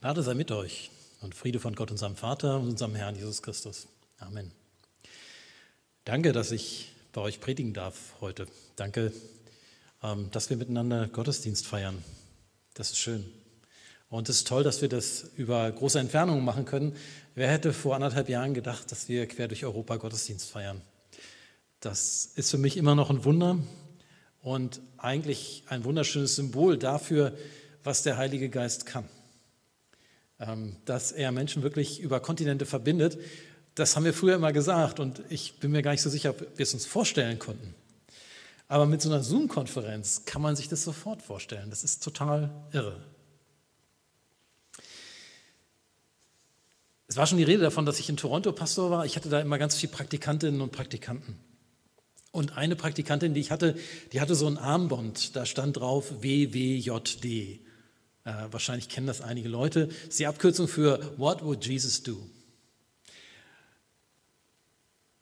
Gnade sei mit euch und Friede von Gott, unserem Vater und unserem Herrn Jesus Christus. Amen. Danke, dass ich bei euch predigen darf heute. Danke, ähm, dass wir miteinander Gottesdienst feiern. Das ist schön. Und es ist toll, dass wir das über große Entfernungen machen können. Wer hätte vor anderthalb Jahren gedacht, dass wir quer durch Europa Gottesdienst feiern? Das ist für mich immer noch ein Wunder und eigentlich ein wunderschönes Symbol dafür, was der Heilige Geist kann. Ähm, dass er Menschen wirklich über Kontinente verbindet. Das haben wir früher immer gesagt und ich bin mir gar nicht so sicher, ob wir es uns vorstellen konnten. Aber mit so einer Zoom-Konferenz kann man sich das sofort vorstellen. Das ist total irre. Es war schon die Rede davon, dass ich in Toronto Pastor war. Ich hatte da immer ganz viele Praktikantinnen und Praktikanten. Und eine Praktikantin, die ich hatte, die hatte so ein Armband, da stand drauf WWJD. Äh, wahrscheinlich kennen das einige Leute. Das ist die Abkürzung für What would Jesus do?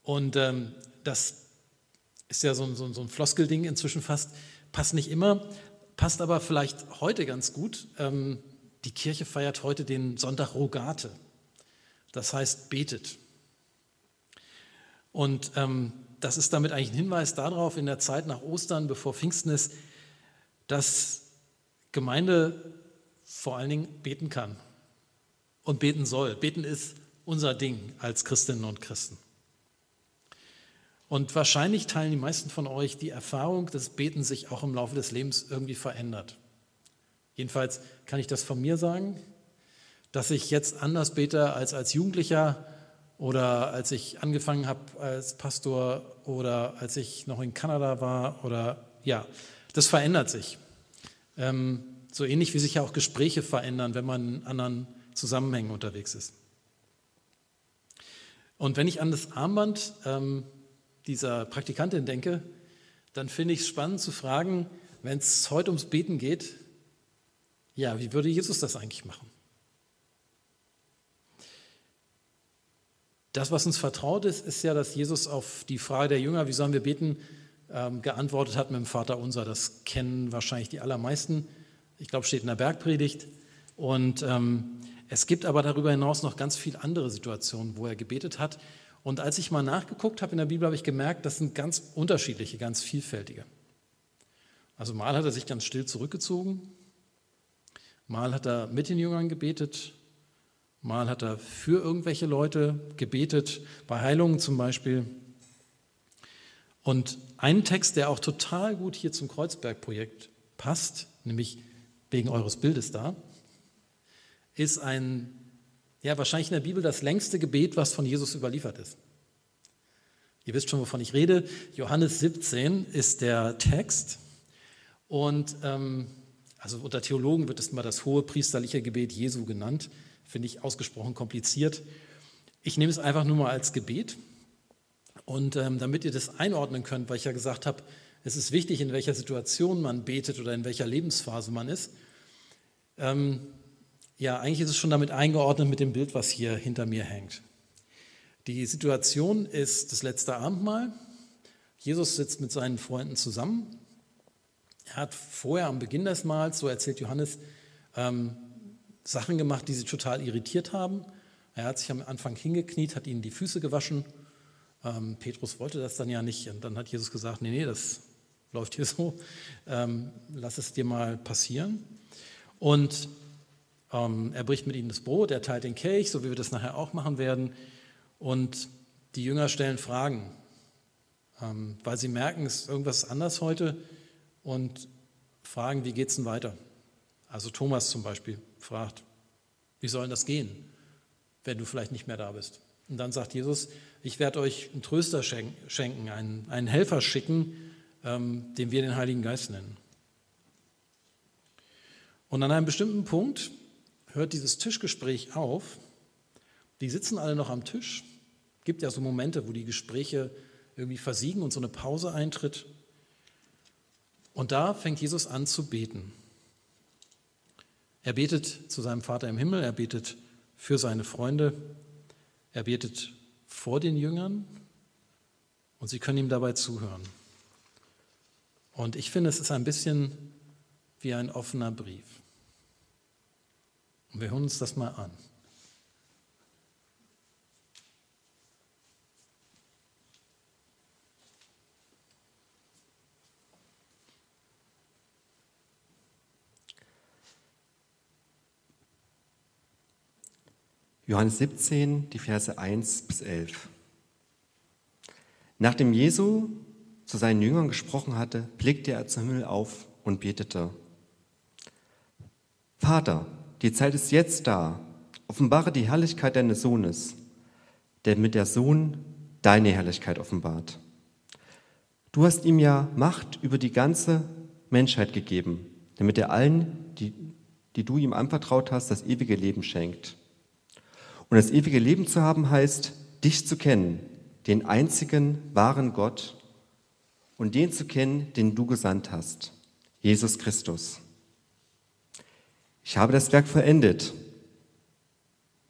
Und ähm, das ist ja so ein, so, so ein Floskelding inzwischen fast. Passt nicht immer, passt aber vielleicht heute ganz gut. Ähm, die Kirche feiert heute den Sonntag Rogate. Das heißt, betet. Und ähm, das ist damit eigentlich ein Hinweis darauf, in der Zeit nach Ostern, bevor Pfingsten ist, dass Gemeinde vor allen Dingen beten kann und beten soll. Beten ist unser Ding als Christinnen und Christen. Und wahrscheinlich teilen die meisten von euch die Erfahrung, dass Beten sich auch im Laufe des Lebens irgendwie verändert. Jedenfalls kann ich das von mir sagen, dass ich jetzt anders bete als als Jugendlicher oder als ich angefangen habe als Pastor oder als ich noch in Kanada war oder ja, das verändert sich. Ähm, so ähnlich wie sich ja auch Gespräche verändern, wenn man in anderen Zusammenhängen unterwegs ist. Und wenn ich an das Armband ähm, dieser Praktikantin denke, dann finde ich es spannend zu fragen, wenn es heute ums Beten geht, ja, wie würde Jesus das eigentlich machen? Das, was uns vertraut ist, ist ja, dass Jesus auf die Frage der Jünger, wie sollen wir beten, ähm, geantwortet hat mit dem Vater unser. Das kennen wahrscheinlich die allermeisten. Ich glaube, steht in der Bergpredigt. Und ähm, es gibt aber darüber hinaus noch ganz viele andere Situationen, wo er gebetet hat. Und als ich mal nachgeguckt habe in der Bibel, habe ich gemerkt, das sind ganz unterschiedliche, ganz vielfältige. Also mal hat er sich ganz still zurückgezogen, mal hat er mit den Jüngern gebetet, mal hat er für irgendwelche Leute gebetet, bei Heilungen zum Beispiel. Und ein Text, der auch total gut hier zum Kreuzberg-Projekt passt, nämlich wegen eures Bildes da, ist ein, ja, wahrscheinlich in der Bibel das längste Gebet, was von Jesus überliefert ist. Ihr wisst schon, wovon ich rede. Johannes 17 ist der Text. Und ähm, also unter Theologen wird es immer das hohe priesterliche Gebet Jesu genannt. Finde ich ausgesprochen kompliziert. Ich nehme es einfach nur mal als Gebet. Und ähm, damit ihr das einordnen könnt, weil ich ja gesagt habe, es ist wichtig, in welcher Situation man betet oder in welcher Lebensphase man ist. Ähm, ja, eigentlich ist es schon damit eingeordnet mit dem Bild, was hier hinter mir hängt. Die Situation ist das letzte Abendmahl. Jesus sitzt mit seinen Freunden zusammen. Er hat vorher am Beginn des Mahls, so erzählt Johannes, ähm, Sachen gemacht, die sie total irritiert haben. Er hat sich am Anfang hingekniet, hat ihnen die Füße gewaschen. Ähm, Petrus wollte das dann ja nicht. Und dann hat Jesus gesagt, nee, nee, das läuft hier so, ähm, lass es dir mal passieren. Und ähm, er bricht mit ihnen das Brot, er teilt den Kelch, so wie wir das nachher auch machen werden. Und die Jünger stellen Fragen, ähm, weil sie merken, es ist irgendwas anders heute und fragen, wie geht es denn weiter? Also Thomas zum Beispiel fragt, wie soll das gehen, wenn du vielleicht nicht mehr da bist? Und dann sagt Jesus, ich werde euch einen Tröster schenken, einen, einen Helfer schicken, ähm, den wir den Heiligen Geist nennen. Und an einem bestimmten Punkt hört dieses Tischgespräch auf. Die sitzen alle noch am Tisch. Es gibt ja so Momente, wo die Gespräche irgendwie versiegen und so eine Pause eintritt. Und da fängt Jesus an zu beten. Er betet zu seinem Vater im Himmel, er betet für seine Freunde, er betet vor den Jüngern und sie können ihm dabei zuhören. Und ich finde, es ist ein bisschen wie ein offener Brief. Und wir hören uns das mal an. Johannes 17, die Verse 1 bis 11. Nachdem Jesu zu seinen Jüngern gesprochen hatte, blickte er zum Himmel auf und betete. Vater, die Zeit ist jetzt da. Offenbare die Herrlichkeit deines Sohnes, der mit der Sohn deine Herrlichkeit offenbart. Du hast ihm ja Macht über die ganze Menschheit gegeben, damit er allen, die, die du ihm anvertraut hast, das ewige Leben schenkt. Und das ewige Leben zu haben heißt, dich zu kennen, den einzigen wahren Gott und den zu kennen, den du gesandt hast, Jesus Christus. Ich habe das Werk vollendet,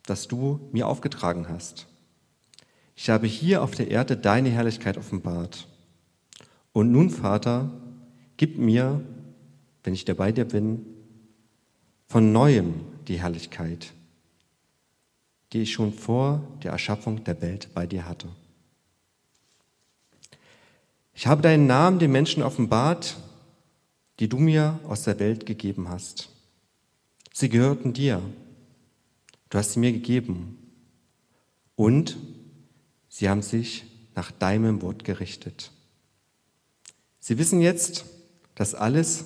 das du mir aufgetragen hast. Ich habe hier auf der Erde deine Herrlichkeit offenbart. Und nun, Vater, gib mir, wenn ich dabei dir bin, von neuem die Herrlichkeit, die ich schon vor der Erschaffung der Welt bei dir hatte. Ich habe deinen Namen den Menschen offenbart, die du mir aus der Welt gegeben hast. Sie gehörten dir. Du hast sie mir gegeben. Und sie haben sich nach deinem Wort gerichtet. Sie wissen jetzt, dass alles,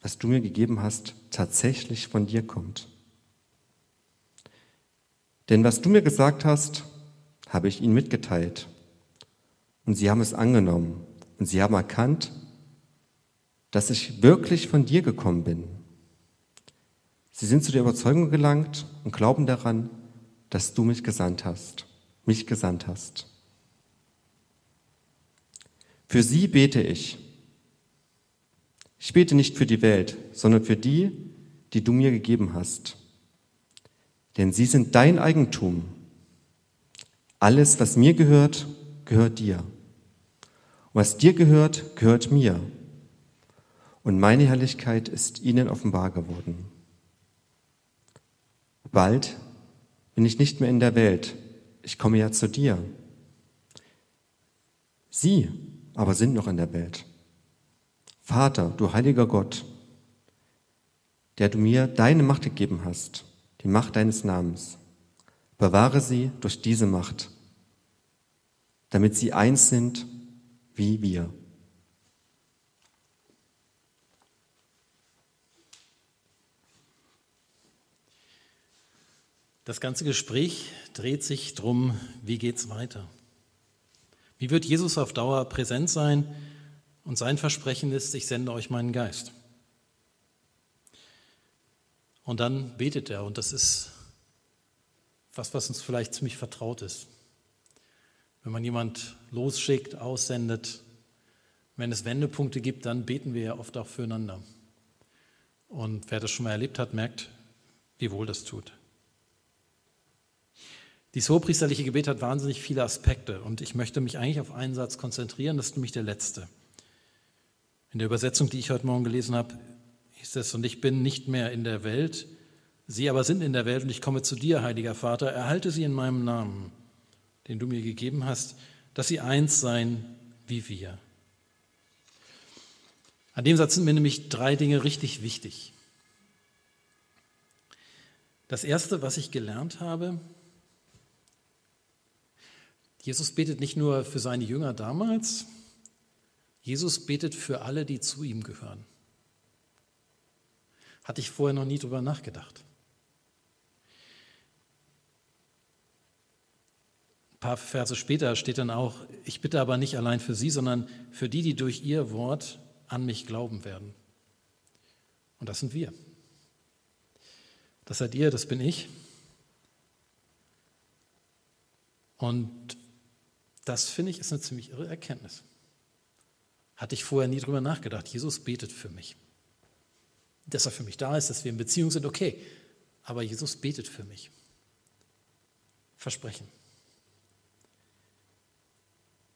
was du mir gegeben hast, tatsächlich von dir kommt. Denn was du mir gesagt hast, habe ich ihnen mitgeteilt. Und sie haben es angenommen. Und sie haben erkannt, dass ich wirklich von dir gekommen bin. Sie sind zu der Überzeugung gelangt und glauben daran, dass du mich gesandt hast, mich gesandt hast. Für sie bete ich. Ich bete nicht für die Welt, sondern für die, die du mir gegeben hast denn sie sind dein Eigentum. Alles, was mir gehört, gehört dir. Was dir gehört, gehört mir. Und meine Herrlichkeit ist ihnen offenbar geworden. Bald bin ich nicht mehr in der Welt, ich komme ja zu dir. Sie aber sind noch in der Welt. Vater, du heiliger Gott, der du mir deine Macht gegeben hast die Macht deines Namens. Bewahre sie durch diese Macht, damit sie eins sind wie wir. Das ganze Gespräch dreht sich darum, wie geht es weiter? Wie wird Jesus auf Dauer präsent sein? Und sein Versprechen ist, ich sende euch meinen Geist. Und dann betet er und das ist was, was uns vielleicht ziemlich vertraut ist. Wenn man jemand losschickt, aussendet, wenn es Wendepunkte gibt, dann beten wir ja oft auch füreinander. Und wer das schon mal erlebt hat, merkt, wie wohl das tut. Dieses hohepriesterliche Gebet hat wahnsinnig viele Aspekte und ich möchte mich eigentlich auf einen Satz konzentrieren, das ist nämlich der letzte. In der Übersetzung, die ich heute Morgen gelesen habe, hieß es, und ich bin nicht mehr in der Welt, sie aber sind in der Welt und ich komme zu dir, heiliger Vater, erhalte sie in meinem Namen, den du mir gegeben hast, dass sie eins seien wie wir. An dem Satz sind mir nämlich drei Dinge richtig wichtig. Das Erste, was ich gelernt habe, Jesus betet nicht nur für seine Jünger damals, Jesus betet für alle, die zu ihm gehören. Hatte ich vorher noch nie drüber nachgedacht. Paar Verse später steht dann auch, ich bitte aber nicht allein für sie, sondern für die, die durch ihr Wort an mich glauben werden. Und das sind wir. Das seid ihr, das bin ich. Und das finde ich ist eine ziemlich irre Erkenntnis. Hatte ich vorher nie drüber nachgedacht. Jesus betet für mich dass er für mich da ist, dass wir in Beziehung sind, okay. Aber Jesus betet für mich. Versprechen.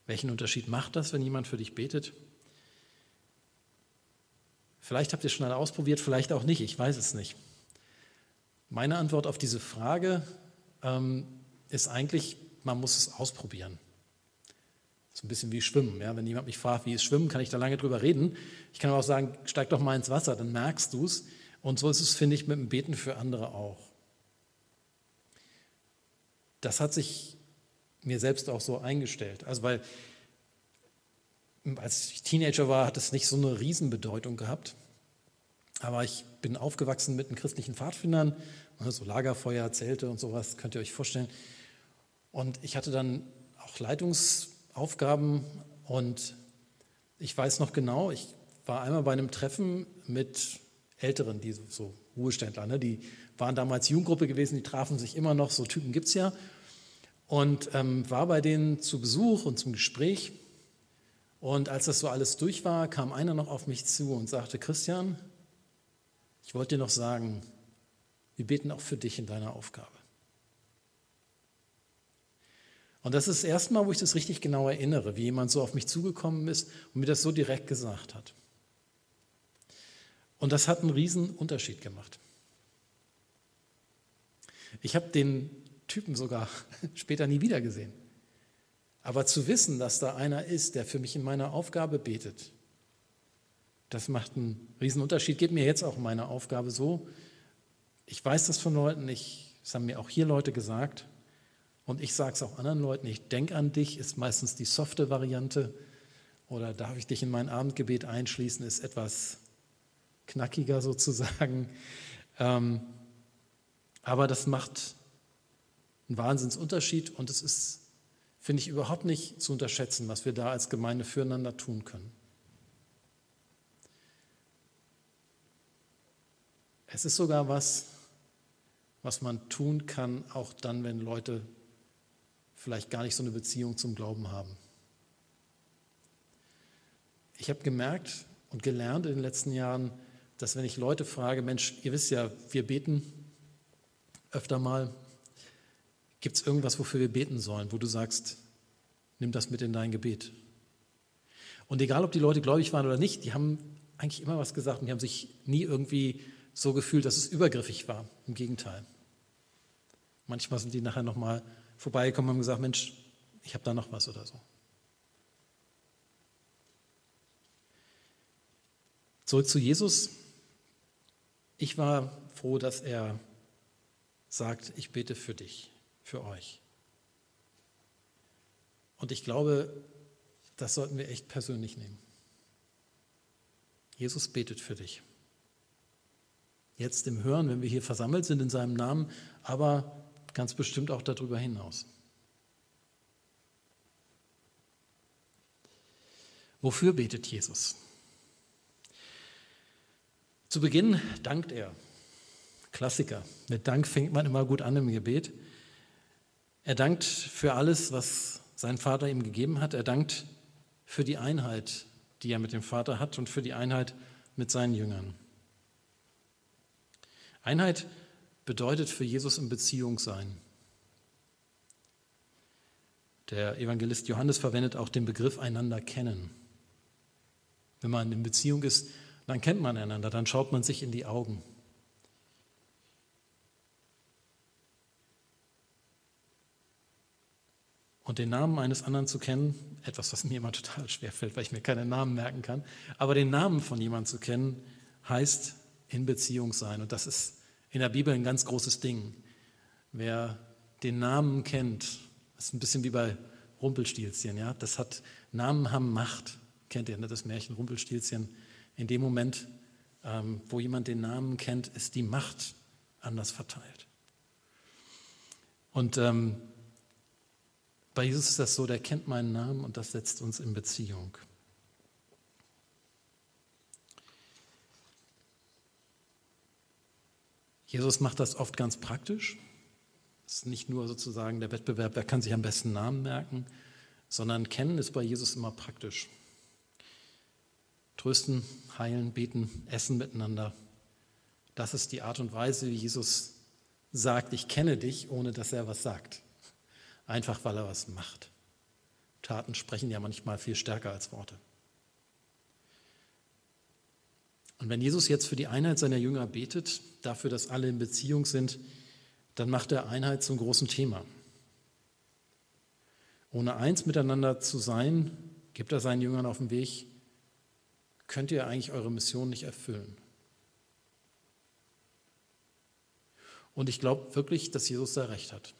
Welchen Unterschied macht das, wenn jemand für dich betet? Vielleicht habt ihr es schon alle ausprobiert, vielleicht auch nicht, ich weiß es nicht. Meine Antwort auf diese Frage ähm, ist eigentlich, man muss es ausprobieren. So ein bisschen wie Schwimmen. Ja? Wenn jemand mich fragt, wie ist Schwimmen, kann ich da lange drüber reden. Ich kann aber auch sagen, steig doch mal ins Wasser, dann merkst du es. Und so ist es, finde ich, mit dem Beten für andere auch. Das hat sich mir selbst auch so eingestellt. Also weil als ich Teenager war, hat es nicht so eine Riesenbedeutung gehabt. Aber ich bin aufgewachsen mit den christlichen Pfadfindern, ne, so Lagerfeuer, Zelte und sowas, könnt ihr euch vorstellen. Und ich hatte dann auch Leitungsaufgaben und ich weiß noch genau, ich war einmal bei einem Treffen mit Älteren, die so Ruheständler, ne, die waren damals Jugendgruppe gewesen, die trafen sich immer noch, so Typen gibt es ja. Und ähm, war bei denen zu Besuch und zum Gespräch. Und als das so alles durch war, kam einer noch auf mich zu und sagte, Christian, ich wollte dir noch sagen, wir beten auch für dich in deiner Aufgabe. Und das ist das erste Mal, wo ich das richtig genau erinnere, wie jemand so auf mich zugekommen ist und mir das so direkt gesagt hat. Und das hat einen riesen Unterschied gemacht. Ich habe den Typen sogar später nie wieder gesehen. Aber zu wissen, dass da einer ist, der für mich in meiner Aufgabe betet, das macht einen riesen Unterschied. Geht mir jetzt auch meine Aufgabe so. Ich weiß das von Leuten, ich, das haben mir auch hier Leute gesagt und ich sage es auch anderen Leuten, ich denke an dich, ist meistens die softe Variante oder darf ich dich in mein Abendgebet einschließen, ist etwas knackiger sozusagen. Ähm, aber das macht einen Wahnsinnsunterschied und es ist, finde ich, überhaupt nicht zu unterschätzen, was wir da als Gemeinde füreinander tun können. Es ist sogar was, was man tun kann, auch dann, wenn Leute vielleicht gar nicht so eine Beziehung zum Glauben haben. Ich habe gemerkt und gelernt in den letzten Jahren, dass wenn ich Leute frage, Mensch, ihr wisst ja, wir beten öfter mal, gibt es irgendwas, wofür wir beten sollen, wo du sagst, nimm das mit in dein Gebet. Und egal, ob die Leute gläubig waren oder nicht, die haben eigentlich immer was gesagt und die haben sich nie irgendwie so gefühlt, dass es übergriffig war. Im Gegenteil. Manchmal sind die nachher nochmal vorbeigekommen und haben gesagt, Mensch, ich habe da noch was oder so. Zurück zu Jesus. Ich war froh, dass er sagt, ich bete für dich, für euch. Und ich glaube, das sollten wir echt persönlich nehmen. Jesus betet für dich jetzt im Hören, wenn wir hier versammelt sind in seinem Namen, aber ganz bestimmt auch darüber hinaus. Wofür betet Jesus? Zu Beginn dankt er. Klassiker. Mit Dank fängt man immer gut an im Gebet. Er dankt für alles, was sein Vater ihm gegeben hat. Er dankt für die Einheit, die er mit dem Vater hat und für die Einheit mit seinen Jüngern. Einheit bedeutet für Jesus in Beziehung sein. Der Evangelist Johannes verwendet auch den Begriff einander kennen. Wenn man in Beziehung ist, dann kennt man einander, dann schaut man sich in die Augen. Und den Namen eines anderen zu kennen, etwas, was mir immer total schwer fällt, weil ich mir keine Namen merken kann, aber den Namen von jemandem zu kennen, heißt in Beziehung sein. Und das ist in der Bibel ein ganz großes Ding. Wer den Namen kennt, ist ein bisschen wie bei Rumpelstilzchen, ja. Das hat, Namen haben Macht. Kennt ihr ne? das Märchen Rumpelstilzchen? In dem Moment, ähm, wo jemand den Namen kennt, ist die Macht anders verteilt. Und ähm, bei Jesus ist das so, der kennt meinen Namen und das setzt uns in Beziehung. Jesus macht das oft ganz praktisch. Es ist nicht nur sozusagen der Wettbewerb, wer kann sich am besten Namen merken, sondern kennen ist bei Jesus immer praktisch. Trösten, heilen, beten, essen miteinander. Das ist die Art und Weise, wie Jesus sagt, ich kenne dich, ohne dass er was sagt. Einfach weil er was macht. Taten sprechen ja manchmal viel stärker als Worte. Und wenn Jesus jetzt für die Einheit seiner Jünger betet, dafür, dass alle in Beziehung sind, dann macht er Einheit zum großen Thema. Ohne eins miteinander zu sein, gibt er seinen Jüngern auf den Weg, könnt ihr eigentlich eure Mission nicht erfüllen. Und ich glaube wirklich, dass Jesus da recht hat.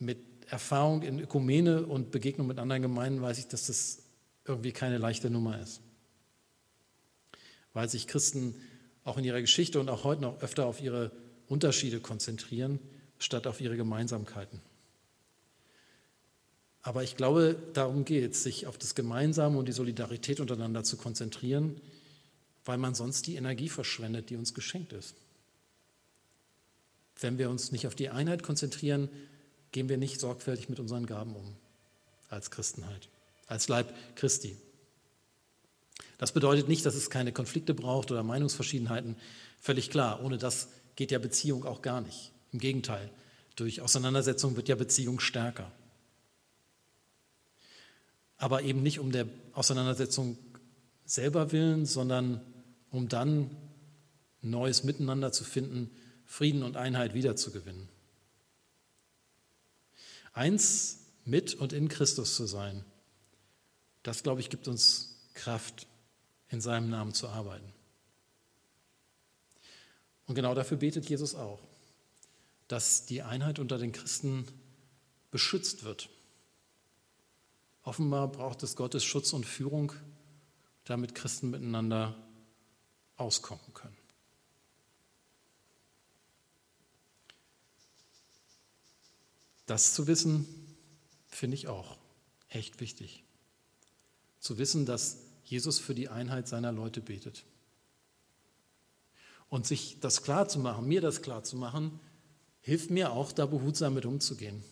Mit Erfahrung in Ökumene und Begegnung mit anderen Gemeinden weiß ich, dass das irgendwie keine leichte Nummer ist. Weil sich Christen auch in ihrer Geschichte und auch heute noch öfter auf ihre Unterschiede konzentrieren, statt auf ihre Gemeinsamkeiten. Aber ich glaube, darum geht es, sich auf das Gemeinsame und die Solidarität untereinander zu konzentrieren, weil man sonst die Energie verschwendet, die uns geschenkt ist. Wenn wir uns nicht auf die Einheit konzentrieren, gehen wir nicht sorgfältig mit unseren Gaben um, als Christenheit, als Leib Christi. Das bedeutet nicht, dass es keine Konflikte braucht oder Meinungsverschiedenheiten. Völlig klar, ohne das geht ja Beziehung auch gar nicht. Im Gegenteil, durch Auseinandersetzung wird ja Beziehung stärker. Aber eben nicht um der Auseinandersetzung selber willen, sondern um dann neues Miteinander zu finden, Frieden und Einheit wiederzugewinnen. Eins mit und in Christus zu sein, das, glaube ich, gibt uns Kraft, in seinem Namen zu arbeiten. Und genau dafür betet Jesus auch, dass die Einheit unter den Christen beschützt wird. Offenbar braucht es Gottes Schutz und Führung, damit Christen miteinander auskommen können. Das zu wissen, finde ich auch echt wichtig. Zu wissen, dass Jesus für die Einheit seiner Leute betet. Und sich das klar zu machen, mir das klar zu machen, hilft mir auch, da behutsam mit umzugehen.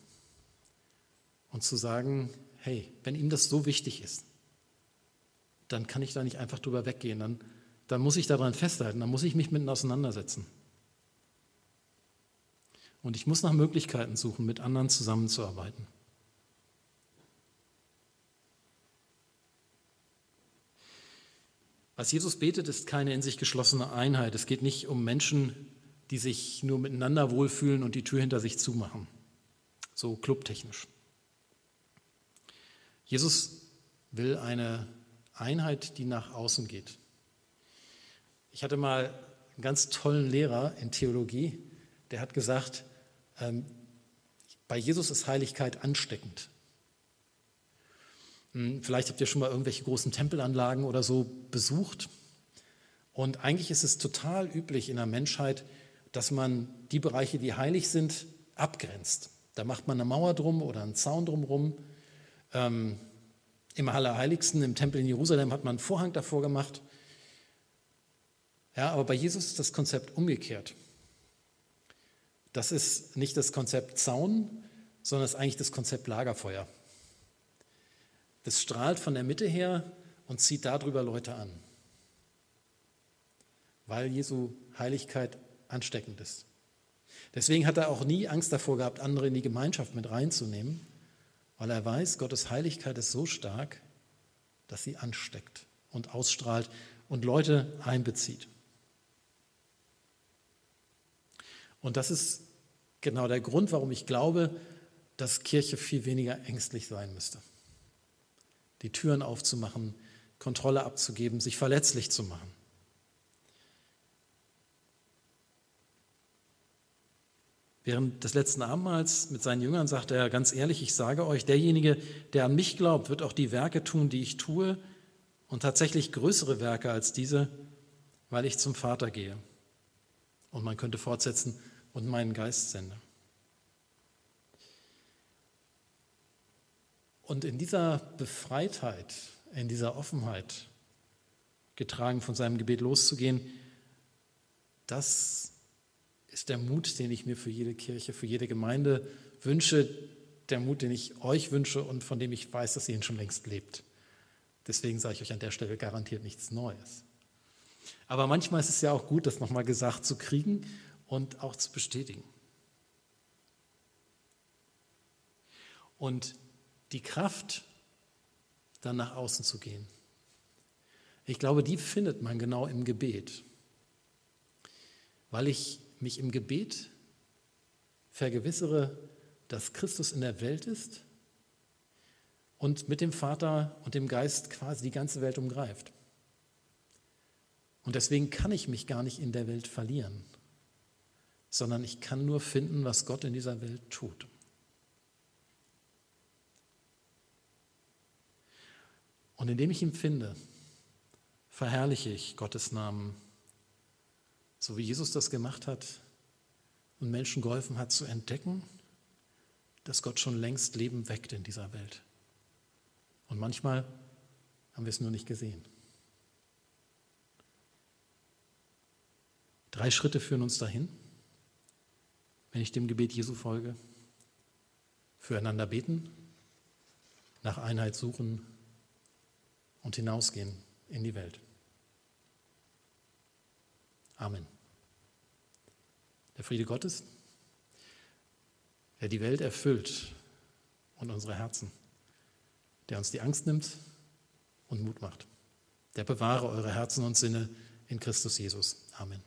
Und zu sagen, hey, wenn ihm das so wichtig ist, dann kann ich da nicht einfach drüber weggehen. Dann, dann muss ich daran festhalten, dann muss ich mich mit auseinandersetzen. Und ich muss nach Möglichkeiten suchen, mit anderen zusammenzuarbeiten. Was Jesus betet, ist keine in sich geschlossene Einheit. Es geht nicht um Menschen, die sich nur miteinander wohlfühlen und die Tür hinter sich zumachen. So clubtechnisch. Jesus will eine Einheit, die nach außen geht. Ich hatte mal einen ganz tollen Lehrer in Theologie, der hat gesagt, ähm, bei Jesus ist Heiligkeit ansteckend. Hm, vielleicht habt ihr schon mal irgendwelche großen Tempelanlagen oder so besucht. Und eigentlich ist es total üblich in der Menschheit, dass man die Bereiche, die heilig sind, abgrenzt. Da macht man eine Mauer drum oder einen Zaun drumherum. Ähm, Im Allerheiligsten, im Tempel in Jerusalem, hat man einen Vorhang davor gemacht. Ja, aber bei Jesus ist das Konzept umgekehrt. Das ist nicht das Konzept Zaun, sondern es ist eigentlich das Konzept Lagerfeuer. Das strahlt von der Mitte her und zieht darüber Leute an, weil Jesu Heiligkeit ansteckend ist. Deswegen hat er auch nie Angst davor gehabt, andere in die Gemeinschaft mit reinzunehmen, weil er weiß, Gottes Heiligkeit ist so stark, dass sie ansteckt und ausstrahlt und Leute einbezieht. Und das ist genau der Grund, warum ich glaube, dass Kirche viel weniger ängstlich sein müsste. Die Türen aufzumachen, Kontrolle abzugeben, sich verletzlich zu machen. Während des letzten Abendmahls mit seinen Jüngern sagte er ganz ehrlich, ich sage euch, derjenige, der an mich glaubt, wird auch die Werke tun, die ich tue und tatsächlich größere Werke als diese, weil ich zum Vater gehe. Und man könnte fortsetzen, und meinen Geist sende. Und in dieser Befreitheit, in dieser Offenheit, getragen von seinem Gebet loszugehen, das ist der Mut, den ich mir für jede Kirche, für jede Gemeinde wünsche, der Mut, den ich euch wünsche und von dem ich weiß, dass ihr ihn schon längst lebt. Deswegen sage ich euch an der Stelle garantiert nichts Neues. Aber manchmal ist es ja auch gut, das nochmal gesagt zu kriegen und auch zu bestätigen. Und die Kraft, dann nach außen zu gehen. Ich glaube, die findet man genau im Gebet, weil ich mich im Gebet vergewissere, dass Christus in der Welt ist und mit dem Vater und dem Geist quasi die ganze Welt umgreift. Und deswegen kann ich mich gar nicht in der Welt verlieren, sondern ich kann nur finden, was Gott in dieser Welt tut. Und indem ich ihn finde, verherrliche ich Gottes Namen, so wie Jesus das gemacht hat und Menschen geholfen hat zu entdecken, dass Gott schon längst Leben weckt in dieser Welt. Und manchmal haben wir es nur nicht gesehen. Drei Schritte führen uns dahin, wenn ich dem Gebet Jesu folge. Füreinander beten, nach Einheit suchen und hinausgehen in die Welt. Amen. Der Friede Gottes, der die Welt erfüllt und unsere Herzen, der uns die Angst nimmt und Mut macht. Der bewahre eure Herzen und Sinne in Christus Jesus. Amen.